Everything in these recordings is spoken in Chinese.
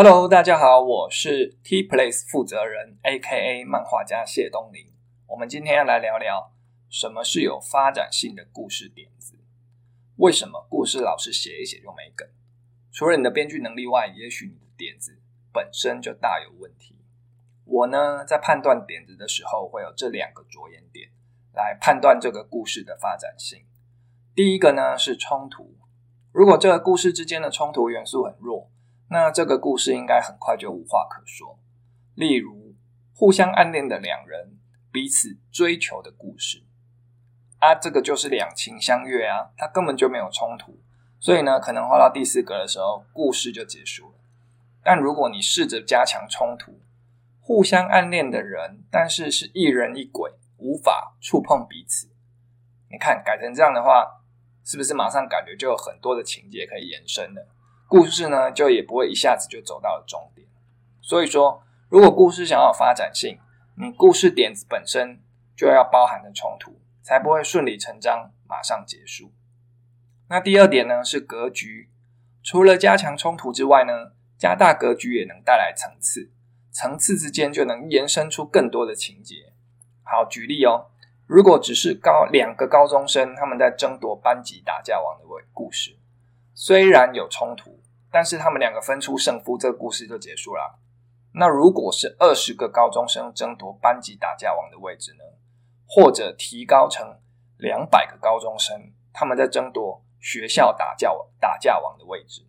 Hello，大家好，我是 T Place 负责人，A.K.A 漫画家谢东林。我们今天要来聊聊什么是有发展性的故事点子。为什么故事老是写一写就没梗？除了你的编剧能力外，也许你的点子本身就大有问题。我呢，在判断点子的时候，会有这两个着眼点来判断这个故事的发展性。第一个呢是冲突，如果这个故事之间的冲突元素很弱。那这个故事应该很快就无话可说。例如，互相暗恋的两人彼此追求的故事，啊，这个就是两情相悦啊，它根本就没有冲突，所以呢，可能画到第四格的时候，故事就结束了。但如果你试着加强冲突，互相暗恋的人，但是是一人一鬼，无法触碰彼此，你看改成这样的话，是不是马上感觉就有很多的情节可以延伸了？故事呢，就也不会一下子就走到了终点。所以说，如果故事想要发展性，你故事点子本身就要包含的冲突，才不会顺理成章马上结束。那第二点呢，是格局。除了加强冲突之外呢，加大格局也能带来层次，层次之间就能延伸出更多的情节。好，举例哦，如果只是高两个高中生他们在争夺班级打架王的故事。虽然有冲突，但是他们两个分出胜负，这个故事就结束了。那如果是二十个高中生争夺班级打架王的位置呢？或者提高成两百个高中生，他们在争夺学校打架打架王的位置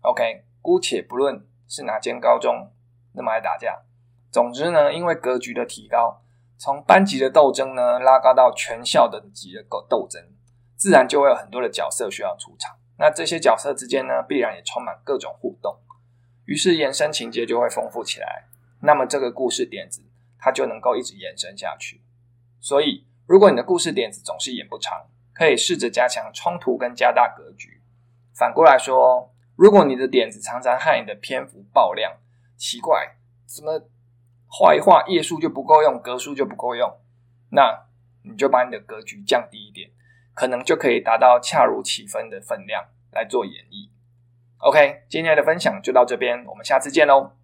？OK，姑且不论是哪间高中那么爱打架，总之呢，因为格局的提高，从班级的斗争呢拉高到全校等级的斗斗争，自然就会有很多的角色需要出场。那这些角色之间呢，必然也充满各种互动，于是延伸情节就会丰富起来。那么这个故事点子，它就能够一直延伸下去。所以，如果你的故事点子总是演不长，可以试着加强冲突跟加大格局。反过来说，如果你的点子常常害你的篇幅爆量，奇怪，怎么画一画页数就不够用，格数就不够用？那你就把你的格局降低一点。可能就可以达到恰如其分的分量来做演绎。OK，今天的分享就到这边，我们下次见喽。